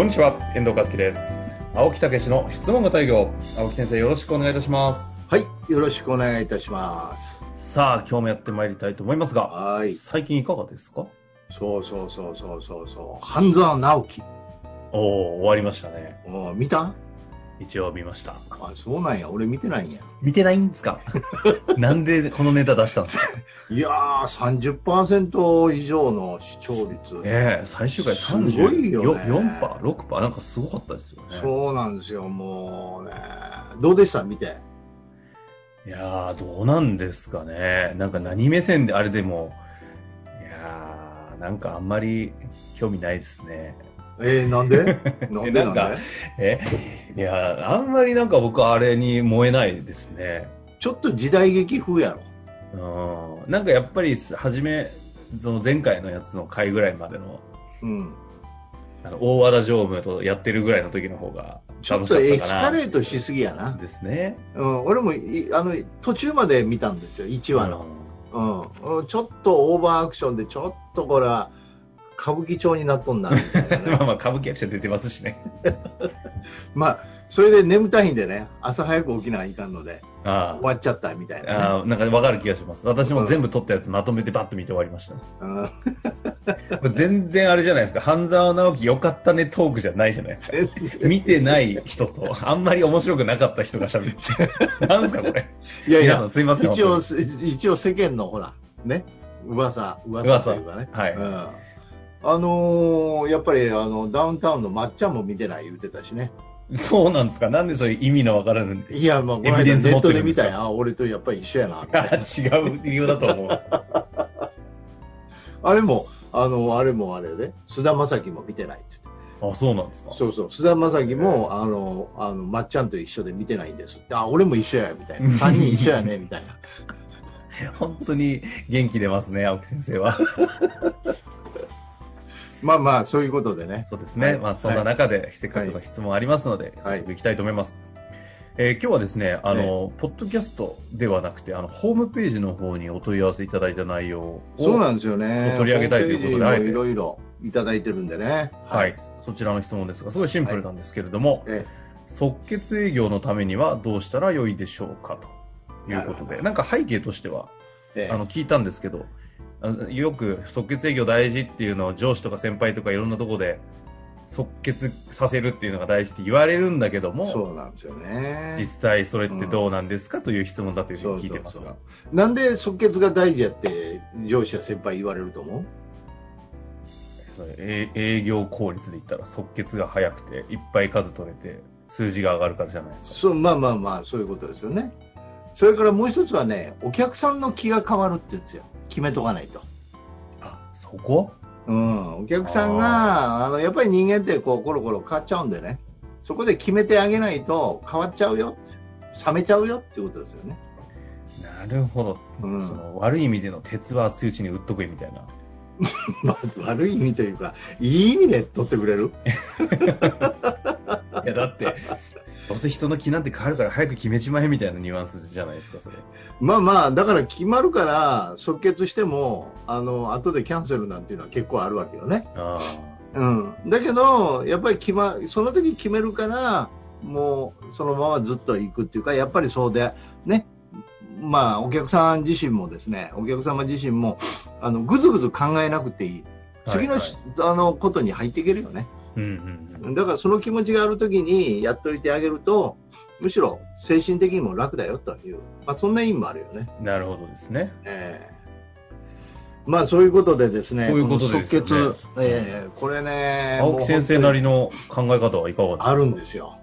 こんにちは、遠藤和樹です。青木武の質問型営業。青木先生、よろしくお願いいたします。はい、よろしくお願いいたします。さあ、今日もやってまいりたいと思いますが、はい、最近いかがですか？そうそうそうそうそうそう、半沢直樹。おお終わりましたね。お見た？一応見ました。あ、そうなんや、俺見てないんや。見てないんですか？なんでこのネタ出したんですか？いやー、30%以上の視聴率。ええ最終回すごいよね34%、6%、なんかすごかったですよね。そうなんですよ、もうね。どうでした？見て。いやー、どうなんですかね。なんか何目線であれでも、いやー、なんかあんまり興味ないですね。えー、なんで？なんでなんかでえ？いや、あんまりなんか僕あれに燃えないですね。ちょっと時代劇風やろ。うん。なんかやっぱり、はじめ、その前回のやつの回ぐらいまでの、うん。あの、大和田常務とやってるぐらいの時の方がちょっとエス。カレートしすぎやな。ですね。うん、俺もいあの途中まで見たんですよ、1話の。うん、うんちょっとオーバーアクションで、ちょっとこれは歌舞伎町になっとんな、まあまあ、歌舞伎役者出てますしね。まあ、それで眠たいんでね、朝早く起きないかんので、あ終わっちゃったみたいあ。な、ああ、なんかわかる気がします。私も全部撮ったやつまとめてバッと見て終わりましたね。ね。こ れ全然あれじゃないですか。半沢直樹よかったねトークじゃないじゃないですか。うん、見てない人と、あんまり面白くなかった人が喋って。なんですか、これ。いやいや皆さん、すいません。一応、本一応世間のほら、ね、噂、噂というかね。はい。うんあのーやっぱりあのダウンタウンのまっちゃんも見てない言うてたしね。そうなんですか？なんでそういう意味のわからぬ。いや、まあ、このエビデンス持間ネットで見たよ。あ、俺とやっぱり一緒やな。違う理由だと思う。あれも、あの、あれもあれで、菅田将暉も見てないっつって。あ、そうなんですか？そうそう、菅田将暉も、あの、あの、まっちゃんと一緒で見てないんです。あ、俺も一緒や、みたいな。三人一緒やね、みたいな。本当に元気出ますね、青木先生は。まあまあ、そういうことでね。そうですね。はい。まあ、そんな中で、せっかくの質問ありますので、早速いきたいと思います。えー今日はですね、あの、ポッドキャストではなくて、あの、ホームページの方にお問い合わせいただいた内容を、そうなんですよね。取り上げたいということでいろいろいただいてるんでね。はい、そちらの質問ですが、すごいシンプルなんですけれども、え即決営業のためにはどうしたらよいでしょうかということで、なんか背景としては、ええ。あの、聞いたんですけど、よく即決営業大事っていうのを上司とか先輩とかいろんなところで即決させるっていうのが大事って言われるんだけども、そうなんですよね。実際それってどうなんですかという質問だというふうに聞いてますが。なんで即決が大事やって上司や先輩言われると思う？え営業効率で言ったら即決が早くていっぱい数取れて数字が上がるからじゃないですか。そうまあまあまあそういうことですよねそれからもう一つはねお客さんの気が変わるって言うんですよ決めとかないと、あ、そこ？うん、お客さんがあのやっぱり人間ってこうコロコロ変わっちゃうんでね。そこで決めてあげないと変わっちゃうよ。冷めちゃうよっていうことですよね、なるほど。うん。その悪い意味での鉄は熱いうちに打っとくみたいな。まあ、悪い意味というかいい意味で取ってくれる？いや、だって、せ人の気なんて変わるから早く決めちまえみたいなニュアンスじゃないですか、それ。まあまあだから決まるから即決してもあの後でキャンセルなんていうのは結構あるわけよねあうん、だけど、やっぱり決、ま、その時決めるから、もうそのままずっと行くっていうか、やっぱりそうで、ね、まあ、お客さん自身もですね、お客様自身も、あの、ぐずぐず考えなくていい。次のし、あの、ことに入っていけるよね。あ。うんうんうん。だからその気持ちがある時にやっといてあげると、むしろ精神的にも楽だよという、まあ、そんな意味もあるよね。なるほどですね。ええまあそういうことでですね、そういうことですよね即決、ええこれね、青木先生なりのの考え方はいかがですか？あるんですよ。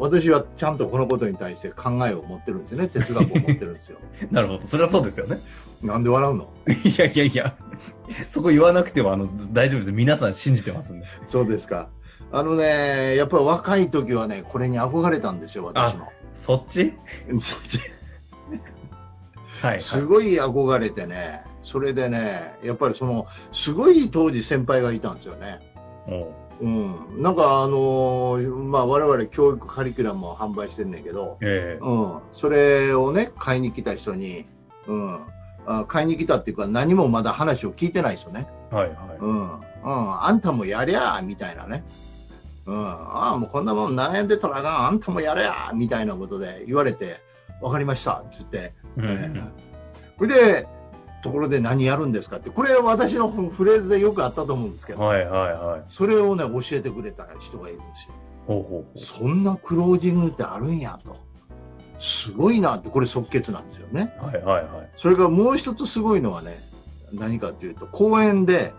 私はちゃんとこのことに対して考えを持ってるんですよね。哲学を持ってるんですよ。なるほど。それはそうですよね。なんで笑うの？いやいやいや、そこ言わなくてもあの大丈夫です。皆さん信じてますんで。そうですか。あのね、やっぱり若い時はね、これに憧れたんですよ、私も。そっち？はい、はい。すごい憧れてね、それでね、やっぱりその、すごい当時先輩がいたんですよね。おううん。なんかあのーまあ我々教育カリキュラムを販売してんねんけど、ええうん。それをね、買いに来た人に、うん。あ買いに来たっていうか何もまだ話を聞いてない人ね。はいはい。うん。うん。あんたもやりゃーみたいなね。うん。ああ、もうこんなもん悩んでたらあかん。あんたもやれやみたいなことで言われて、わかりました。って言って。うんええそれで、ところで何やるんですかって、これは私のフレーズでよくあったと思うんですけど、はいはいはい。それをね、教えてくれた人がいるんですよ。ほうほう。そんなクロージングってあるんやと。すごいなって、これ即決なんですよね。はいはいはい。それからもう一つすごいのはね、何かというと、公園で、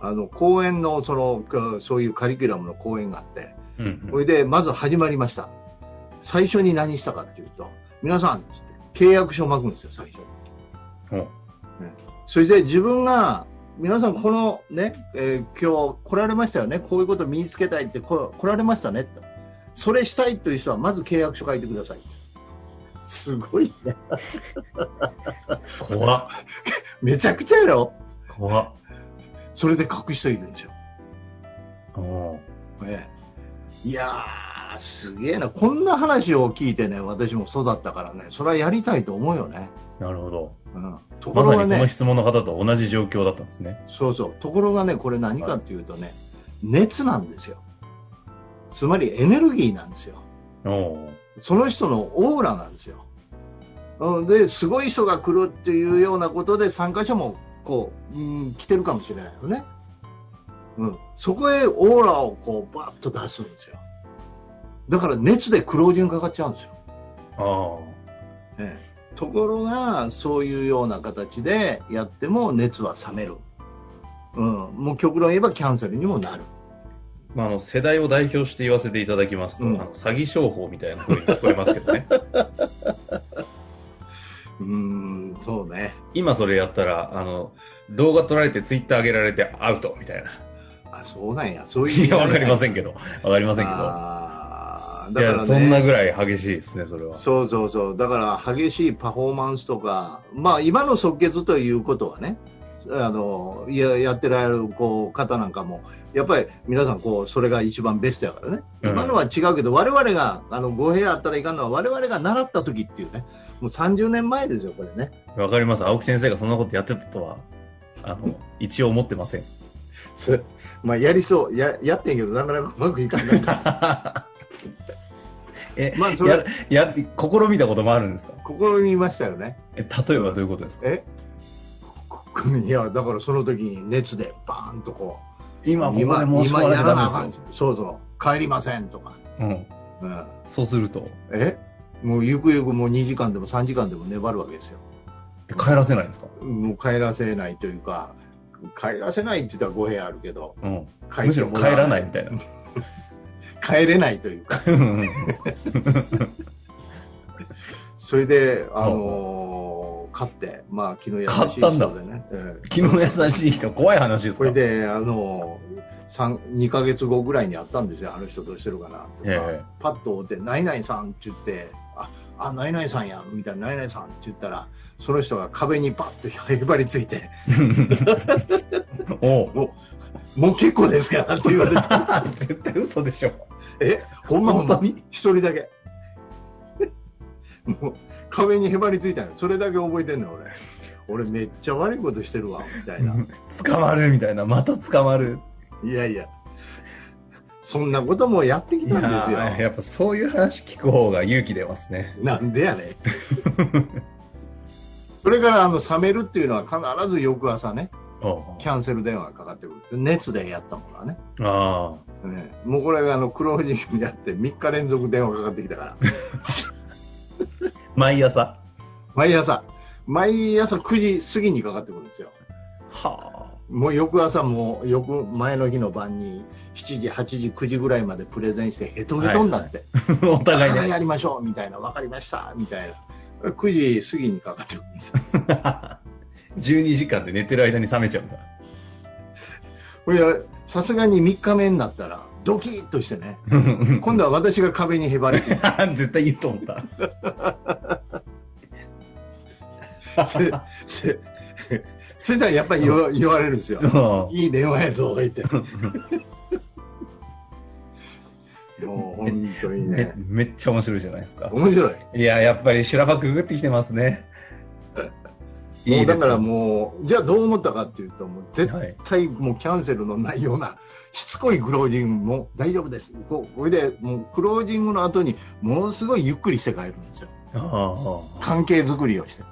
あの、公園の、その、かそういうカリキュラムの講演があって、うんそれで、まず始まりました。最初に何したかっていうと、皆さん、契約書を巻くんですよ、最初に。うん。ほそして自分が、皆さん、このね、えー今日来られましたよね、こういうこと身につけたいってこ来られましたねと、それしたいという人は、まず契約書書いてください。すごいね。う怖っ。めちゃくちゃやろ怖っ。それで書く人いるんですよ。おうねいやー、すげえな。こんな話を聞いてね、私も育ったからね、それはやりたいと思うよね。なるほど。うん。とこまさろがね、にこの質問の方と同じ状況だったんですね。そうそう。ところがね、これ何かっていうとね、熱なんですよ。つまりエネルギーなんですよ。その人のオーラなんですよ。うんで、すごい人が来るっていうようなことで参加者もこう、うん、来てるかもしれないよね。うん。そこへオーラをこうバッと出すんですよ。だから熱でクロージングかかっちゃうんですよ。あええところが、そういうような形でやっても熱は冷める。うん。もう極論言えばキャンセルにもなる。あ。まあ、あの、世代を代表して言わせていただきますと、うんあの詐欺商法みたいな風に聞こえますけどね。うーん、そうね。今それやったら、あの、動画撮られてツイッター上げられてアウトみたいな。あ、そうなんや。そういう。いや、わかりませんけけど。わかりませんけど。からね、そんなぐらい激しいですね、それは。そうそうそう。だから、激しいパフォーマンスとか、まあ、今の即決ということはね、あの、ややってられるこう方なんかも、やっぱり皆さん、こう、それが一番ベストやからね。うん今のは違うけど、我々が、あの、語弊あったらいかんのは、我々が習った時っていうね、もう30年前ですよ、これね。わかります。青木先生がそんなことやってたとは、あの、一応思ってません。まあ、やりそう。や、やってんけど、なかなかうまくいかない。え、まあそれや、や、試みたこともあるんですか？試みましたよね。え、例えばどういうことですか？え？いや、だからその時に熱でバーンとこう、今ここで申し込まなきゃダメですよ。そうそう、帰りませんとか。うん。うん、そうすると、え？もうゆくゆくもう2時間でも3時間でも粘るわけですよ。え帰らせないんですか？もう帰らせないというか、帰らせないって言ったら語弊あるけど、うん。帰むしろ帰らないみたいな。帰れないというか、うん。それで、あのー、勝って、まあ、気の優しい買ったんだ人でね。ええ気の優しい人、怖い話ですか？これで、あの三2ヶ月後ぐらいに会ったんですよ、あの人どうしてるかな。とか、ええ。パッと追って、ナイナイさんって言って、あ、あ、ナイナイさんや、みたいな、ナイナイさんって言ったら、その人が壁にパッとへばりついて、おう、もう結構ですからって言われて、絶対嘘でしょ。え、ほんまほんま、に？一人だけ。もう、壁にへばりついたの。それだけ覚えてんの、俺。俺めっちゃ悪いことしてるわ、みたいな。捕まるみたいな。また捕まる。いやいや、そんなこともやってきいたんですよ。ややっぱそういう話聞く方が勇気出ますね。なんでやねん。それからあの冷めるっていうのは必ず翌朝ね、キャンセル電話がかかってくる。熱でやったものはね。あねもうこれがあのクロージングやって3日連続電話かかってきたから。あ。毎朝。毎朝、毎朝9時過ぎにかかってくるんですよ。はもう翌朝も翌前の日の晩に7時、8時、9時ぐらいまでプレゼンしてヘトヘトになって、お互いだからね。やりましょう？みたいな、分かりましたみたいな、9時過ぎにかかってくるんですよ。12時間で寝てる間に冷めちゃうんだ。これさすがに3日目になったら、ドキッとしてね、今度は私が壁にへばりついて、絶対言うと思った。そしたらやっぱり言わ言われるんですよ。うんいい電話やぞ、言って。もう本当にめね、めっちゃ面白いじゃないですか。面白い。いや、やっぱり修羅場くぐってきてますね。もうだからう。もう、じゃあどう思ったかっていうと、もう絶はい。対もうキャンセルのないような、しつこいクロージングも大丈夫です。これで、もうクロージングの後に、ものすごいゆっくりして帰るんですよ。ああ関係づくりをして。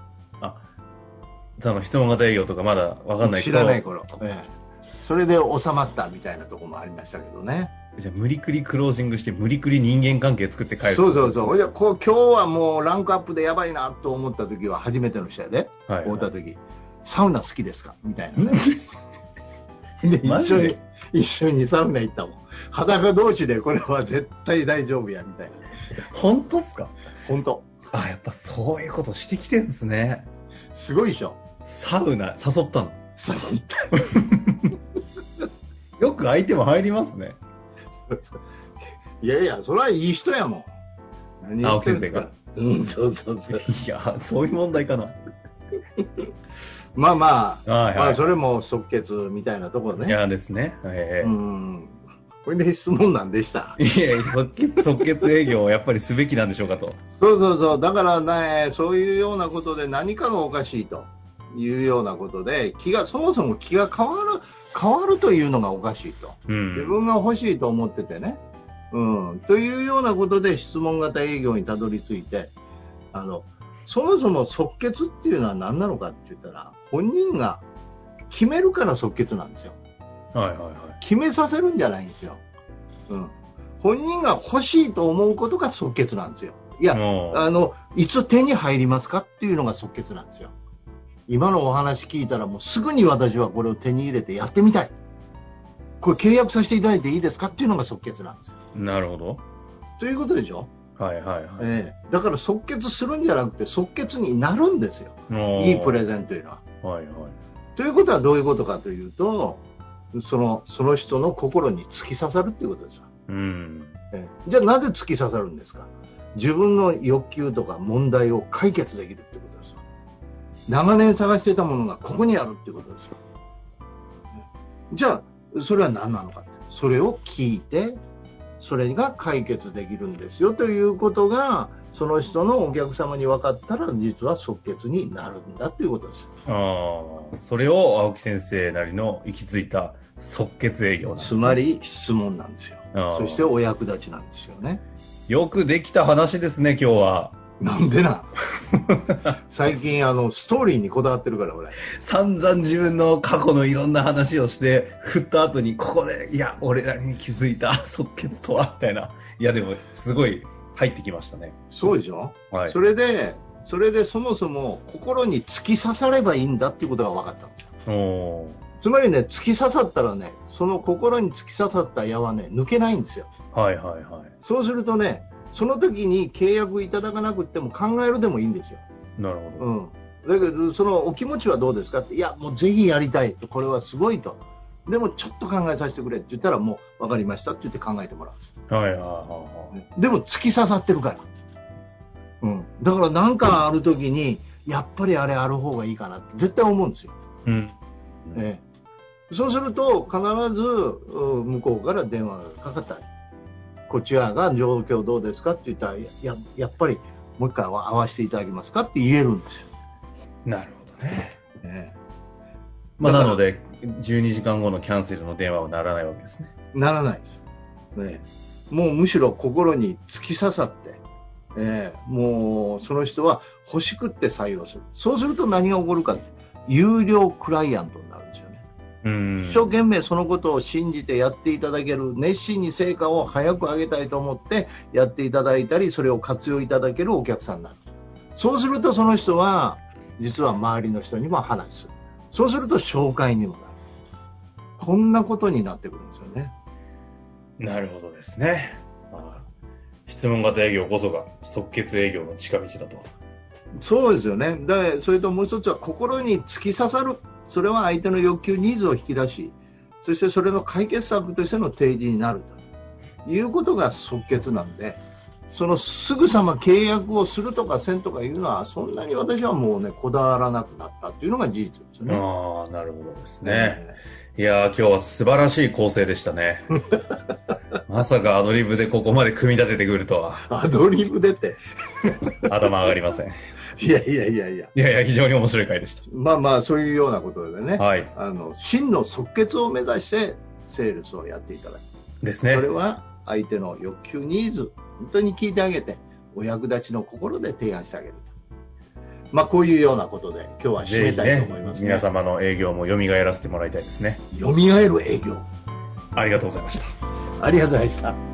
その質問型営業とかまだわかんない知らない頃。ええそれで収まったみたいなところもありましたけどね。じゃあ無理くりクロージングして無理くり人間関係作って帰るそうそうそう。ほいう。でこう今日はもうランクアップでやばいなと思った時は初めての人やで、はい、会った時、サウナ好きですかみたいなね。で一緒に、一緒にサウナ行ったもん。裸同士でこれは絶対大丈夫や、みたいな。本当っすか？本当あ、やっぱそういうことしてきてんですね。すごいでしょ。サウナ誘ったの？サウ よく相手も入りますね。ナ。いやいや、それはいい人やもん。何言ってんですか青木うん、そうそうそう。いや、そういう問題かな。まあまあ、はいはい。まあそれも即決みたいなところね。いやですね。ええうん。これで質問なんでした。いやいや即決、即決営業をやっぱりすべきなんでしょうかと。そうそうそう。だからね、そういうようなことで何かがおかしいというようなことで、気が、そもそも気が変わる、変わるというのがおかしいと。うん。自分が欲しいと思っててね。うん。というようなことで質問型営業にたどり着いて、あの、そもそも即決っていうのは何なのかって言ったら、本人が決めるから即決なんですよ。はいはいはい。決めさせるんじゃないんですよ。うん。本人が欲しいと思うことが即決なんですよ。いや、あの、いつ手に入りますかっていうのが即決なんですよ。今のお話聞いたらもうすぐに私はこれを手に入れてやってみたい。これ契約させていただいていいですかっていうのが即決なんですよ。なるほど。ということでしょ、はいはいはい。ええだから即決するんじゃなくて即決になるんですよ。いいプレゼンというのは。はいはい。ということはどういうことかというと、その、その人の心に突き刺さるっていうことですよ。うん。ええじゃあなぜ突き刺さるんですか？自分の欲求とか問題を解決できるってことですよ。長年探していたものがここにあるってことですよ。じゃあ、それは何なのかって。それを聞いて、それが解決できるんですよということが、その人のお客様に分かったら、実は即決になるんだということです。ああ、それを青木先生なりの行き着いた即決営業なんですねつまり質問なんですよ。そしてお役立ちなんですよね。よくできた話ですね、今日は。なんでな？最近あのストーリーにこだわってるから俺散々自分の過去のいろんな話をして、振った後に、ここで、いや、俺らに気づいた即決とは、みたいな。いや、でも、すごい入ってきましたね。そうでしょ、はい。それでそれでそもそも心に突き刺さればいいんだっていうことが分かったんですよおつまりね突き刺さったらねその心に突き刺さった矢はね抜けないんですよーはいはいはい。そうするとねその時に契約いただかなくても考えるでもいいんですよ。なるほど。うん、だけど、そのお気持ちはどうですかって、いや、もうぜひやりたい。と、これはすごいと、でもちょっと考えさせてくれって言ったら、もう分かりましたって言って考えてもらうんです、はいはいはいはい。でも突き刺さってるから、うん、だから何かある時に、やっぱりあれある方がいいかなって絶対思うんですよ。うん。ええ、そうすると、必ずうん向こうから電話がかかった。り、こちらが状況どうですかって言ったら、やややっぱりもう一回会わせていただけますかって言えるんですよ。なるほどね。ええまあ、なので、12時間後のキャンセルの電話はならないわけですね。ならないです、ね、もうむしろ心に突き刺さって、ええもうその人は欲しくって採用するそうすると何が起こるか有料クライアントになるんですよ。一生懸命そのことを信じてやっていただける熱心に成果を早く上げたいと思ってやっていただいたりそれを活用いただけるお客さんになるそうするとその人は実は周りの人にも話すそうすると紹介にもなるこんなことになってくるんですよね。なるほどですね。質問型営業こそが即決営業の近道だと。そうですよね。で、それともう一つは心に突き刺さる。それは相手の欲求、ニーズを引き出し、そしてそれの解決策としての提示になるということが即決なんで、そのすぐさま契約をするとかせんとかいうのは、そんなに私はもうね、こだわらなくなったというのが事実ですね。ああ、なるほどですね。いや今日は素晴らしい構成でしたね。まさかアドリブでここまで組み立ててくるとは。アドリブでって。頭上がりません。いやいやいやいや。いやいや、非常に面白い回でした。まあまあ、そういうようなことでね。はい。あの、真の即決を目指して、セールスをやっていただく。ですね。それは、相手の欲求、ニーズ、本当に聞いてあげて、お役立ちの心で提案してあげると。まあ、こういうようなことで今日は締めたいと思います、ね、皆様の営業も蘇らせてもらいたいですね蘇る営業ありがとうございましたありがとうございました